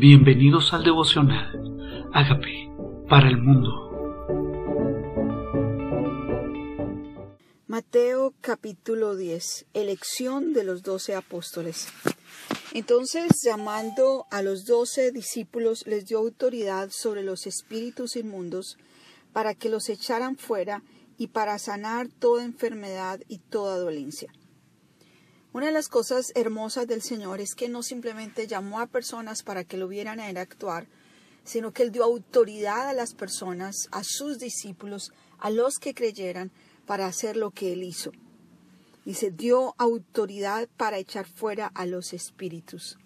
Bienvenidos al devocional. Hágame para el mundo. Mateo capítulo 10. Elección de los doce apóstoles. Entonces, llamando a los doce discípulos, les dio autoridad sobre los espíritus inmundos para que los echaran fuera y para sanar toda enfermedad y toda dolencia. Una de las cosas hermosas del Señor es que no simplemente llamó a personas para que lo vieran a él actuar, sino que él dio autoridad a las personas, a sus discípulos, a los que creyeran, para hacer lo que él hizo. Y se dio autoridad para echar fuera a los espíritus.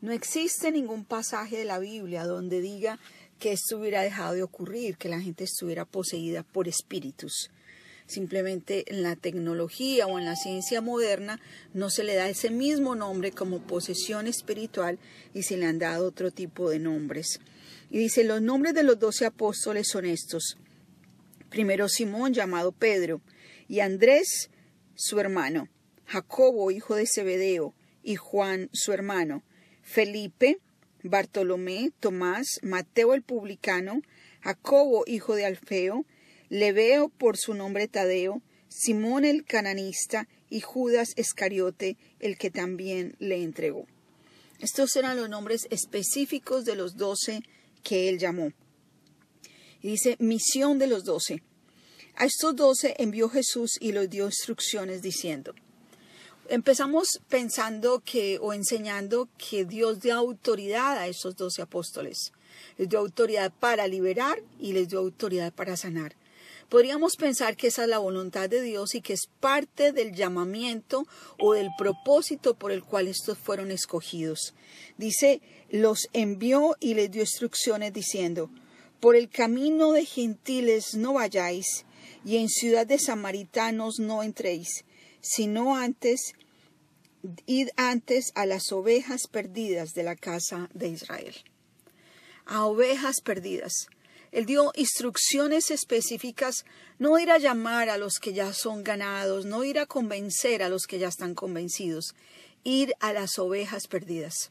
No existe ningún pasaje de la Biblia donde diga que esto hubiera dejado de ocurrir, que la gente estuviera poseída por espíritus. Simplemente en la tecnología o en la ciencia moderna no se le da ese mismo nombre como posesión espiritual y se le han dado otro tipo de nombres. Y dice, los nombres de los doce apóstoles son estos. Primero Simón, llamado Pedro, y Andrés, su hermano, Jacobo, hijo de Zebedeo, y Juan, su hermano, Felipe, Bartolomé, Tomás, Mateo el publicano, Jacobo, hijo de Alfeo, le veo por su nombre Tadeo, Simón el cananista y Judas Escariote, el que también le entregó. Estos eran los nombres específicos de los doce que él llamó. Y dice, misión de los doce. A estos doce envió Jesús y los dio instrucciones diciendo, empezamos pensando que o enseñando que Dios dio autoridad a esos doce apóstoles. Les dio autoridad para liberar y les dio autoridad para sanar. Podríamos pensar que esa es la voluntad de Dios y que es parte del llamamiento o del propósito por el cual estos fueron escogidos. Dice, los envió y les dio instrucciones diciendo, por el camino de gentiles no vayáis, y en ciudad de samaritanos no entréis, sino antes, id antes a las ovejas perdidas de la casa de Israel. A ovejas perdidas. Él dio instrucciones específicas, no ir a llamar a los que ya son ganados, no ir a convencer a los que ya están convencidos, ir a las ovejas perdidas.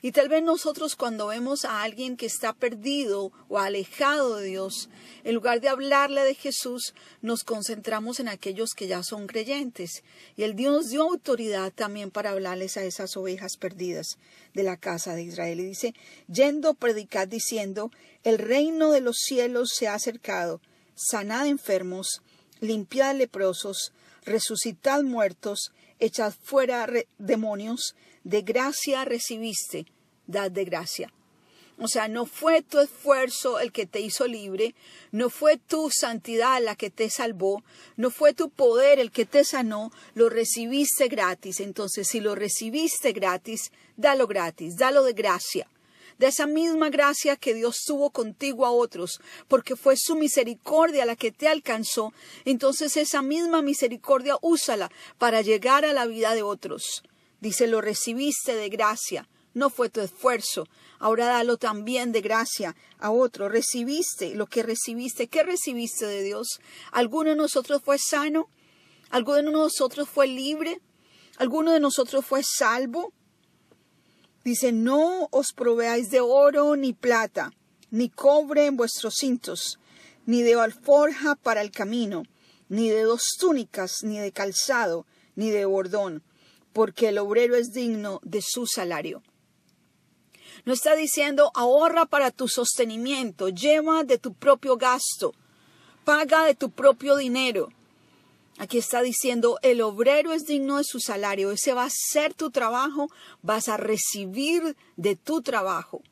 Y tal vez nosotros cuando vemos a alguien que está perdido o alejado de Dios, en lugar de hablarle de Jesús, nos concentramos en aquellos que ya son creyentes. Y el Dios dio autoridad también para hablarles a esas ovejas perdidas de la casa de Israel. Y dice, yendo predicad diciendo, el reino de los cielos se ha acercado, sanad enfermos, limpiad leprosos, resucitad muertos, echad fuera demonios, de gracia recibiste, dad de gracia. O sea, no fue tu esfuerzo el que te hizo libre, no fue tu santidad la que te salvó, no fue tu poder el que te sanó, lo recibiste gratis. Entonces, si lo recibiste gratis, dalo gratis, dalo de gracia de esa misma gracia que Dios tuvo contigo a otros, porque fue su misericordia la que te alcanzó, entonces esa misma misericordia úsala para llegar a la vida de otros. Dice, lo recibiste de gracia, no fue tu esfuerzo. Ahora dalo también de gracia a otro. Recibiste lo que recibiste. ¿Qué recibiste de Dios? ¿Alguno de nosotros fue sano? ¿Alguno de nosotros fue libre? ¿Alguno de nosotros fue salvo? Dice, no os proveáis de oro ni plata, ni cobre en vuestros cintos, ni de alforja para el camino, ni de dos túnicas, ni de calzado, ni de bordón, porque el obrero es digno de su salario. No está diciendo ahorra para tu sostenimiento, lleva de tu propio gasto, paga de tu propio dinero. Aquí está diciendo, el obrero es digno de su salario, ese va a ser tu trabajo, vas a recibir de tu trabajo.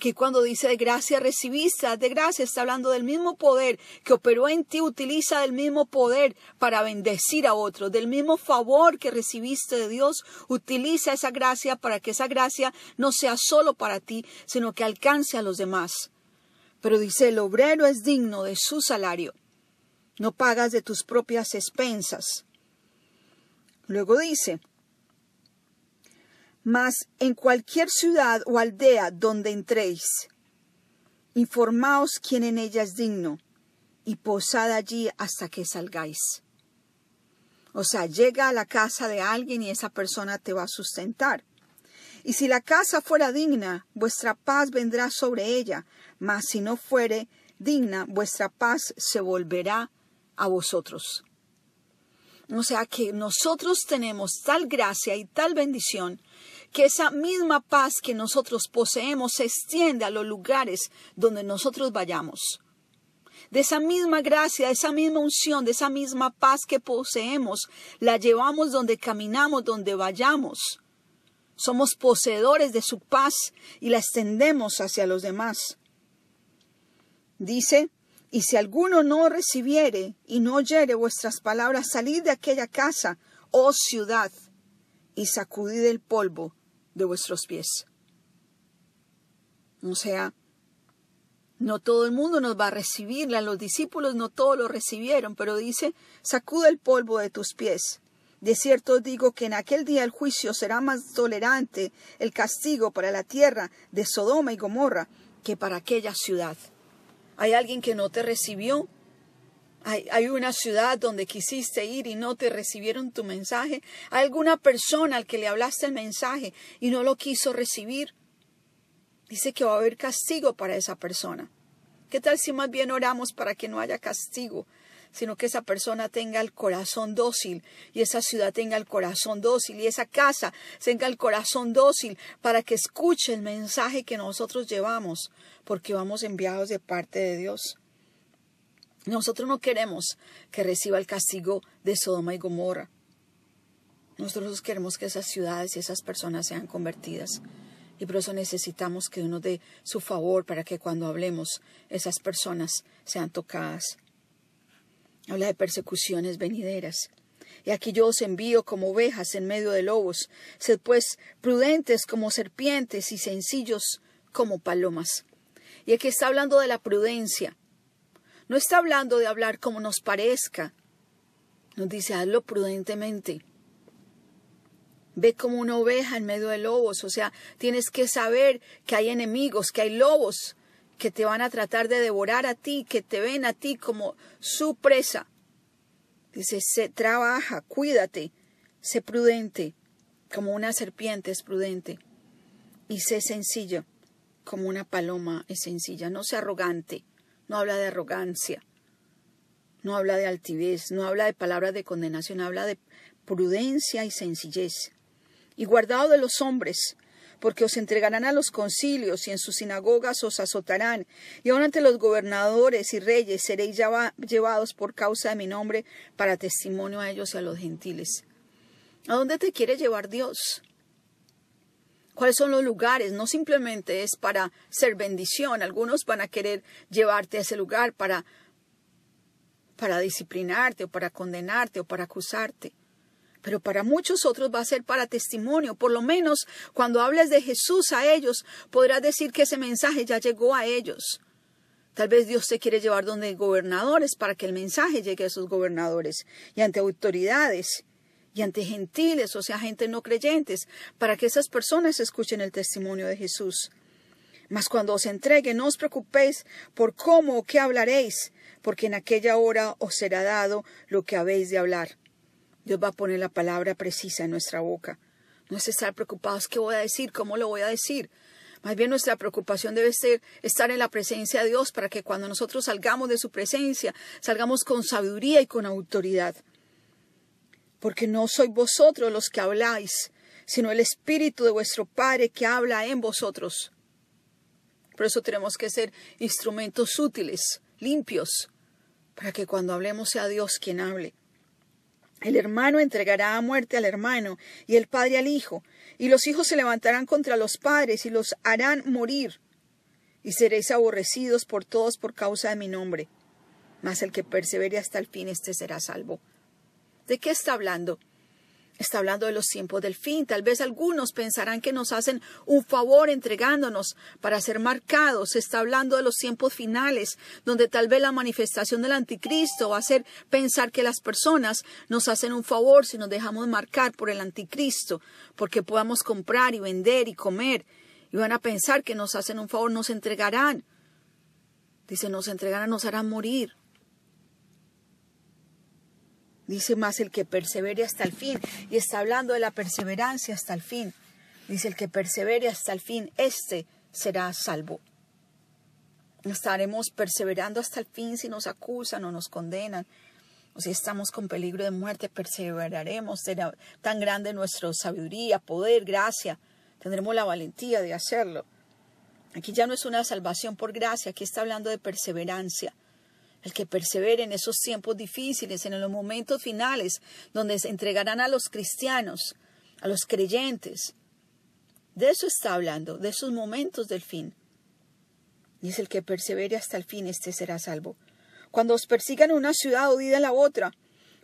Aquí cuando dice de gracia recibiste, de gracia está hablando del mismo poder que operó en ti, utiliza el mismo poder para bendecir a otros, del mismo favor que recibiste de Dios, utiliza esa gracia para que esa gracia no sea solo para ti, sino que alcance a los demás. Pero dice, el obrero es digno de su salario no pagas de tus propias expensas. Luego dice, mas en cualquier ciudad o aldea donde entréis, informaos quién en ella es digno, y posad allí hasta que salgáis. O sea, llega a la casa de alguien y esa persona te va a sustentar. Y si la casa fuera digna, vuestra paz vendrá sobre ella, mas si no fuere digna, vuestra paz se volverá a vosotros. O sea que nosotros tenemos tal gracia y tal bendición que esa misma paz que nosotros poseemos se extiende a los lugares donde nosotros vayamos. De esa misma gracia, de esa misma unción, de esa misma paz que poseemos, la llevamos donde caminamos, donde vayamos. Somos poseedores de su paz y la extendemos hacia los demás. Dice, y si alguno no recibiere y no oyere vuestras palabras, salid de aquella casa, oh ciudad, y sacudid el polvo de vuestros pies. O sea, no todo el mundo nos va a recibir, los discípulos no todos lo recibieron, pero dice, sacude el polvo de tus pies. De cierto digo que en aquel día el juicio será más tolerante el castigo para la tierra de Sodoma y Gomorra que para aquella ciudad. ¿Hay alguien que no te recibió? ¿Hay, una ciudad donde quisiste ir y no te recibieron tu mensaje? ¿Hay alguna persona al que le hablaste el mensaje y no lo quiso recibir? Dice que va a haber castigo para esa persona. ¿Qué tal si más bien oramos para que no haya castigo, sino que esa persona tenga el corazón dócil y esa ciudad tenga el corazón dócil y esa casa tenga el corazón dócil para que escuche el mensaje que nosotros llevamos, porque vamos enviados de parte de Dios. Nosotros no queremos que reciba el castigo de Sodoma y Gomorra. Nosotros queremos que esas ciudades y esas personas sean convertidas. Y por eso necesitamos que uno dé su favor para que cuando hablemos esas personas sean tocadas. Habla de persecuciones venideras. Y aquí yo os envío como ovejas en medio de lobos. Sed pues prudentes como serpientes y sencillos como palomas. Y aquí está hablando de la prudencia. No está hablando de hablar como nos parezca. Nos dice, hazlo prudentemente. Ve como una oveja en medio de lobos. O sea, tienes que saber que hay enemigos, que hay lobos que te van a tratar de devorar a ti, que te ven a ti como su presa. Dice, se trabaja, cuídate, sé prudente, como una serpiente es prudente, y sé sencillo como una paloma es sencilla, no sea arrogante, no habla de arrogancia, no habla de altivez, no habla de palabras de condenación, habla de prudencia y sencillez. Y guardado de los hombres, porque os entregarán a los concilios y en sus sinagogas os azotarán, y aun ante los gobernadores y reyes seréis llevados por causa de mi nombre para testimonio a ellos y a los gentiles. ¿A dónde te quiere llevar Dios? cuáles son los lugares. No simplemente es para ser bendición. Algunos van a querer llevarte a ese lugar para, para disciplinarte o para condenarte o para acusarte. Pero para muchos otros va a ser para testimonio. Por lo menos cuando hables de Jesús a ellos, podrás decir que ese mensaje ya llegó a ellos. Tal vez Dios te quiere llevar donde gobernadores para que el mensaje llegue a esos gobernadores y ante autoridades y ante gentiles, o sea, gente no creyentes, para que esas personas escuchen el testimonio de Jesús. Mas cuando os entregue, no os preocupéis por cómo o qué hablaréis, porque en aquella hora os será dado lo que habéis de hablar. Dios va a poner la palabra precisa en nuestra boca. No es estar preocupados qué voy a decir, cómo lo voy a decir. Más bien nuestra preocupación debe ser estar en la presencia de Dios para que cuando nosotros salgamos de su presencia, salgamos con sabiduría y con autoridad porque no sois vosotros los que habláis, sino el Espíritu de vuestro Padre que habla en vosotros. Por eso tenemos que ser instrumentos útiles, limpios, para que cuando hablemos sea Dios quien hable. El hermano entregará a muerte al hermano y el padre al hijo, y los hijos se levantarán contra los padres y los harán morir, y seréis aborrecidos por todos por causa de mi nombre. Mas el que persevere hasta el fin, éste será salvo. ¿De qué está hablando? Está hablando de los tiempos del fin. Tal vez algunos pensarán que nos hacen un favor entregándonos para ser marcados. Está hablando de los tiempos finales, donde tal vez la manifestación del anticristo va a hacer pensar que las personas nos hacen un favor si nos dejamos marcar por el anticristo, porque podamos comprar y vender y comer. Y van a pensar que nos hacen un favor, nos entregarán. Dice, nos entregarán, nos harán morir. Dice más el que persevere hasta el fin. Y está hablando de la perseverancia hasta el fin. Dice el que persevere hasta el fin, éste será salvo. Estaremos perseverando hasta el fin si nos acusan o nos condenan. O si estamos con peligro de muerte, perseveraremos. Será tan grande nuestra sabiduría, poder, gracia. Tendremos la valentía de hacerlo. Aquí ya no es una salvación por gracia, aquí está hablando de perseverancia. El que persevere en esos tiempos difíciles, en los momentos finales, donde se entregarán a los cristianos, a los creyentes. De eso está hablando, de esos momentos del fin. Y es el que persevere hasta el fin, este será salvo. Cuando os persigan una ciudad, oíd a la otra,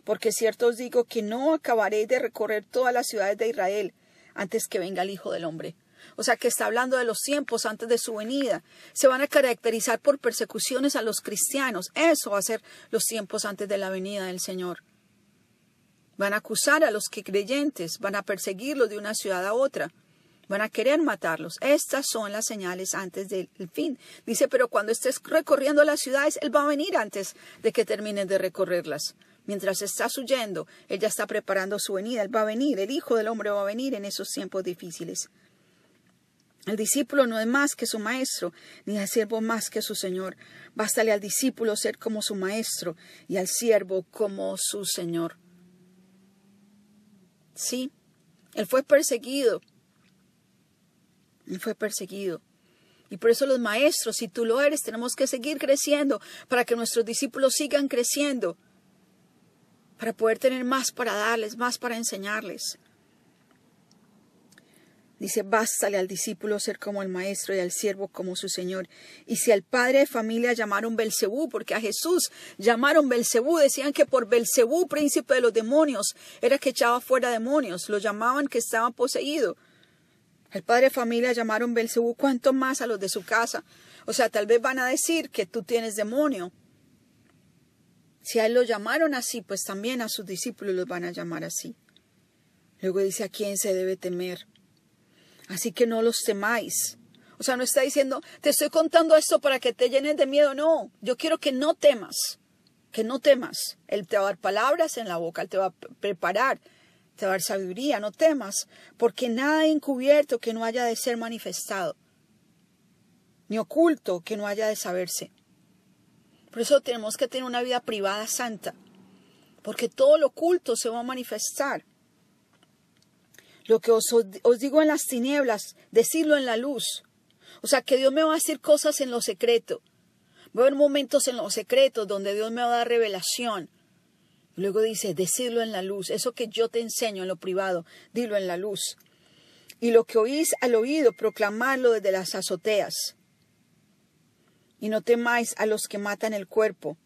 porque cierto os digo que no acabaréis de recorrer todas las ciudades de Israel antes que venga el Hijo del Hombre. O sea que está hablando de los tiempos antes de su venida. Se van a caracterizar por persecuciones a los cristianos. Eso va a ser los tiempos antes de la venida del Señor. Van a acusar a los que creyentes, van a perseguirlos de una ciudad a otra. Van a querer matarlos. Estas son las señales antes del fin. Dice, pero cuando estés recorriendo las ciudades, Él va a venir antes de que termines de recorrerlas. Mientras estás huyendo, Él ya está preparando su venida. Él va a venir, el Hijo del Hombre va a venir en esos tiempos difíciles. El discípulo no es más que su maestro, ni el siervo más que su señor. Bástale al discípulo ser como su maestro y al siervo como su señor. Sí, él fue perseguido, y fue perseguido. Y por eso los maestros, si tú lo eres, tenemos que seguir creciendo para que nuestros discípulos sigan creciendo, para poder tener más para darles, más para enseñarles. Dice, bástale al discípulo ser como el maestro y al siervo como su señor. Y si al padre de familia llamaron Belcebú, porque a Jesús llamaron Belcebú, decían que por Belcebú, príncipe de los demonios, era que echaba fuera demonios, lo llamaban que estaba poseído. El padre de familia llamaron Belcebú, cuánto más a los de su casa. O sea, tal vez van a decir que tú tienes demonio. Si a él lo llamaron así, pues también a sus discípulos los van a llamar así. Luego dice a quién se debe temer. Así que no los temáis. O sea, no está diciendo, te estoy contando esto para que te llenes de miedo. No, yo quiero que no temas, que no temas. Él te va a dar palabras en la boca, él te va a preparar te va a dar sabiduría, no temas, porque nada encubierto que no haya de ser manifestado, ni oculto que no haya de saberse. Por eso tenemos que tener una vida privada santa, porque todo lo oculto se va a manifestar. Lo que os, digo en las tinieblas, decirlo en la luz. O sea, que Dios me va a decir cosas en lo secreto. Va a haber momentos en lo secreto donde Dios me va a dar revelación Luego dice, decirlo en la luz, eso que yo te enseño en lo privado, dilo en la luz. Y lo que oís al oído, proclamarlo desde las azoteas. Y no temáis a los que matan el cuerpo,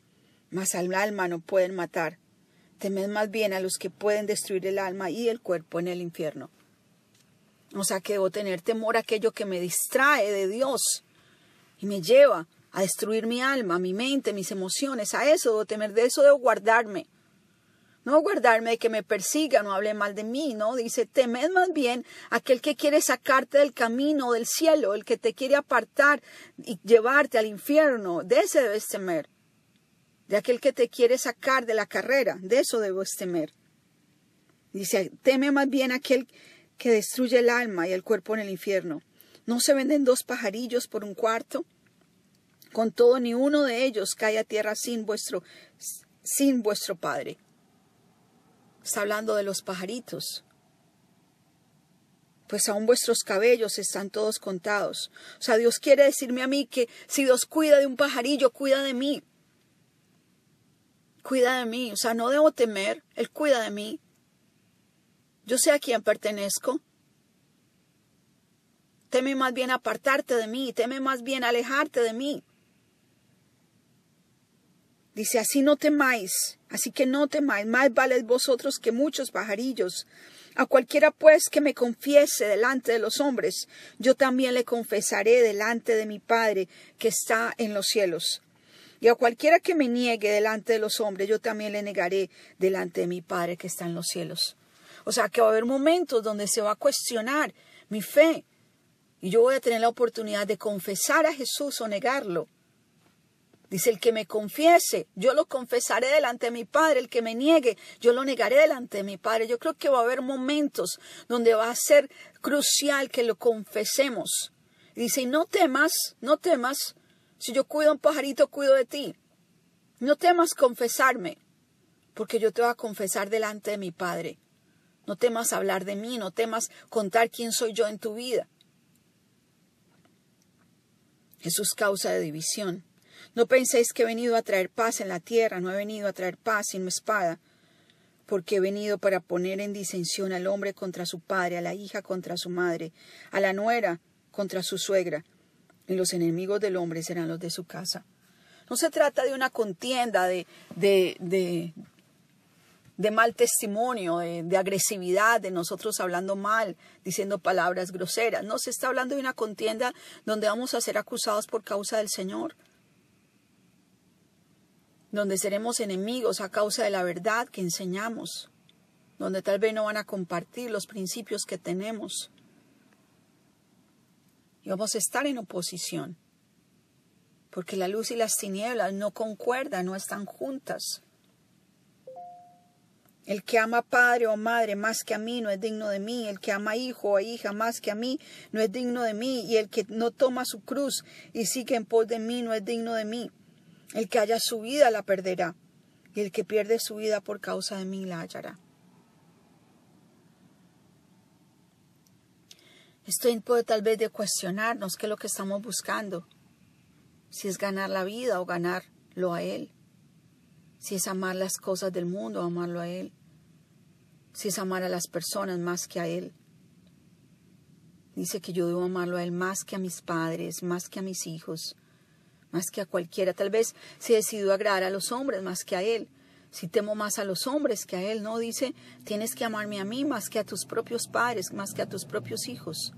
mas al alma no pueden matar. Temed más bien a los que pueden destruir el alma y el cuerpo en el infierno. O sea que debo tener temor a aquello que me distrae de Dios y me lleva a destruir mi alma, mi mente, mis emociones. A eso debo temer, de eso debo guardarme. No guardarme de que me persiga, no hable mal de mí, ¿no? Dice, temed más bien aquel que quiere sacarte del camino del cielo, el que te quiere apartar y llevarte al infierno. De ese debes temer. De aquel que te quiere sacar de la carrera, de eso debes temer. Dice, teme más bien aquel que destruye el alma y el cuerpo en el infierno. ¿No se venden dos pajarillos por un cuarto? Con todo, ni uno de ellos cae a tierra sin vuestro, sin vuestro Padre. Está hablando de los pajaritos. Pues aún vuestros cabellos están todos contados. O sea, Dios quiere decirme a mí que si Dios cuida de un pajarillo, cuida de mí. Cuida de mí. O sea, no debo temer. Él cuida de mí. Yo sé a quién pertenezco. Teme más bien apartarte de mí. Teme más bien alejarte de mí. Dice, así no temáis, así que no temáis, más vale vosotros que muchos pajarillos. A cualquiera pues que me confiese delante de los hombres, yo también le confesaré delante de mi Padre que está en los cielos. Y a cualquiera que me niegue delante de los hombres, yo también le negaré delante de mi Padre que está en los cielos. O sea que va a haber momentos donde se va a cuestionar mi fe. Y yo voy a tener la oportunidad de confesar a Jesús o negarlo Dice, el que me confiese, yo lo confesaré delante de mi Padre, el que me niegue, yo lo negaré delante de mi Padre. Yo creo que va a haber momentos donde va a ser crucial que lo confesemos. dice, no temas, no temas, si yo cuido a un pajarito, cuido de ti. No temas confesarme, porque yo te voy a confesar delante de mi Padre. No temas hablar de mí, no temas contar quién soy yo en tu vida. Jesús causa de división. No penséis que he venido a traer paz en la tierra, no he venido a traer paz sino espada, porque he venido para poner en disensión al hombre contra su padre, a la hija contra su madre, a la nuera contra su suegra, y los enemigos del hombre serán los de su casa. No se trata de una contienda de, de, de, de mal testimonio, de, de, agresividad, de nosotros hablando mal, diciendo palabras groseras. No, se está hablando de una contienda donde vamos a ser acusados por causa del Señor donde seremos enemigos a causa de la verdad que enseñamos, donde tal vez no van a compartir los principios que tenemos. Y vamos a estar en oposición, porque la luz y las tinieblas no concuerdan, no están juntas. El que ama padre o madre más que a mí no es digno de mí. El que ama hijo o hija más que a mí no es digno de mí. Y el que no toma su cruz y sigue en pos de mí no es digno de mí. El que haya su vida la perderá, y el que pierde su vida por causa de mí la hallará. Es tiempo tal vez de cuestionarnos qué es lo que estamos buscando. Si es ganar la vida o ganarlo a Él. Si es amar las cosas del mundo o amarlo a Él. Si es amar a las personas más que a Él. Dice que yo debo amarlo a Él más que a mis padres, más que a mis hijos, más que a cualquiera. Tal vez si decidido agradar a los hombres más que a Él. Si temo más a los hombres que a Él, no dice, tienes que amarme a mí más que a tus propios padres, más que a tus propios hijos.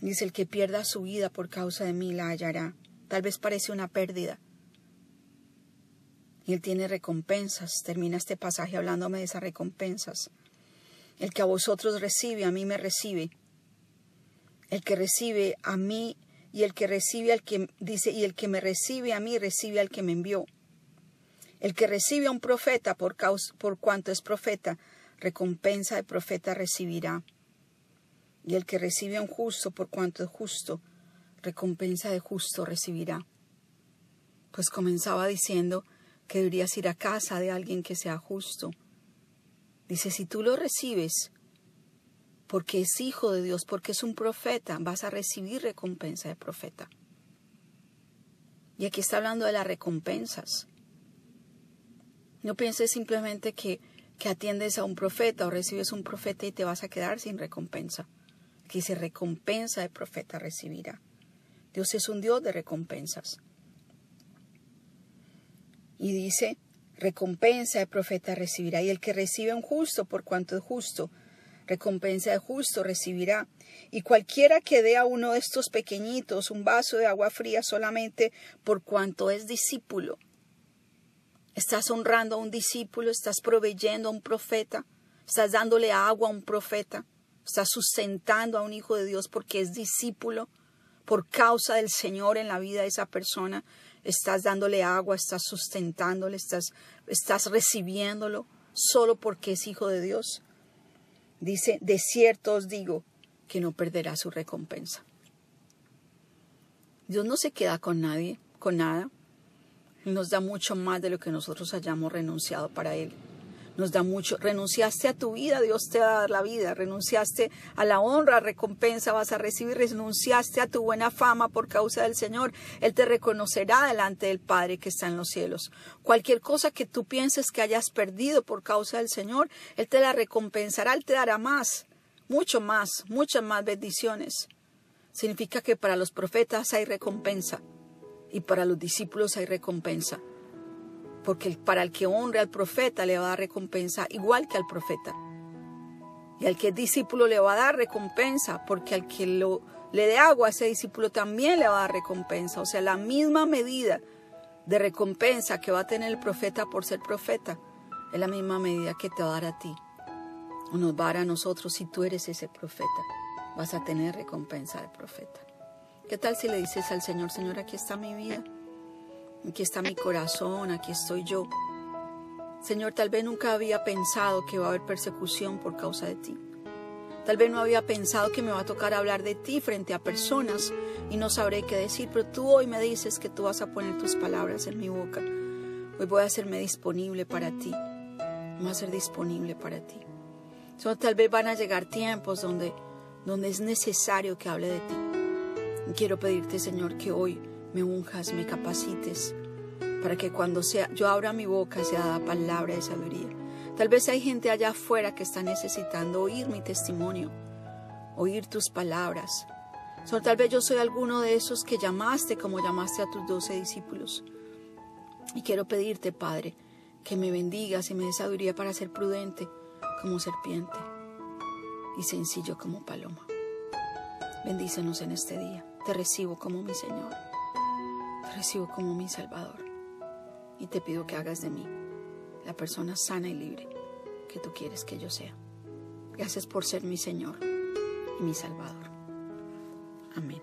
Dice, el que pierda su vida por causa de mí la hallará. Tal vez parece una pérdida. Y Él tiene recompensas. Termina este pasaje hablándome de esas recompensas. El que a vosotros recibe, a mí me recibe. El que recibe a mí y el que recibe al que dice y el que me recibe a mí recibe al que me envió. El que recibe a un profeta por, causa, por cuanto es profeta, recompensa de profeta recibirá. Y el que recibe a un justo por cuanto es justo, recompensa de justo recibirá. Pues comenzaba diciendo que deberías ir a casa de alguien que sea justo. Dice, si tú lo recibes, porque es hijo de Dios, porque es un profeta, vas a recibir recompensa de profeta. Y aquí está hablando de las recompensas. No pienses simplemente que, que atiendes a un profeta o recibes un profeta y te vas a quedar sin recompensa. Aquí dice recompensa de profeta recibirá. Dios es un Dios de recompensas. Y dice, recompensa de profeta recibirá. Y el que recibe un justo por cuanto es justo, recompensa de justo recibirá. Y cualquiera que dé a uno de estos pequeñitos un vaso de agua fría solamente por cuanto es discípulo, estás honrando a un discípulo, estás proveyendo a un profeta, estás dándole agua a un profeta, estás sustentando a un hijo de Dios porque es discípulo por causa del Señor en la vida de esa persona, estás dándole agua, estás sustentándole, estás, estás recibiéndolo solo porque es hijo de Dios. Dice, de cierto os digo que no perderá su recompensa. Dios no se queda con nadie, con nada. Nos da mucho más de lo que nosotros hayamos renunciado para Él nos da mucho. Renunciaste a tu vida, Dios te va a dar la vida. Renunciaste a la honra, recompensa vas a recibir. Renunciaste a tu buena fama por causa del Señor. Él te reconocerá delante del Padre que está en los cielos. Cualquier cosa que tú pienses que hayas perdido por causa del Señor, Él te la recompensará, Él te dará más, mucho más, muchas más bendiciones. Significa que para los profetas hay recompensa y para los discípulos hay recompensa porque para el que honre al profeta le va a dar recompensa igual que al profeta. Y al que es discípulo le va a dar recompensa, porque al que le dé agua a ese discípulo también le va a dar recompensa. O sea, la misma medida de recompensa que va a tener el profeta por ser profeta, es la misma medida que te va a dar a ti. O nos va a dar a nosotros si tú eres ese profeta. Vas a tener recompensa del profeta. ¿Qué tal si le dices al Señor, Señor, aquí está mi vida, aquí está mi corazón, aquí estoy yo? Señor, tal vez nunca había pensado que va a haber persecución por causa de ti. Tal vez no había pensado que me va a tocar hablar de ti frente a personas y no sabré qué decir, pero tú hoy me dices que tú vas a poner tus palabras en mi boca. Hoy voy a hacerme disponible para ti. Voy a ser disponible para ti. So, tal vez van a llegar tiempos donde, donde es necesario que hable de ti. Quiero pedirte, Señor, que hoy me unjas, me capacites, para que cuando sea, yo abra mi boca sea dada palabra de sabiduría Tal vez hay gente allá afuera que está necesitando oír mi testimonio, oír tus palabras. So, tal vez yo soy alguno de esos que llamaste como llamaste a tus doce discípulos. Y quiero pedirte, Padre, que me bendigas y me des sabiduría para ser prudente como serpiente y sencillo como paloma. Bendícenos en este día. Te recibo como mi Señor. Te recibo como mi Salvador. Y te pido que hagas de mí la persona sana y libre que tú quieres que yo sea. Gracias por ser mi Señor y mi Salvador. Amén.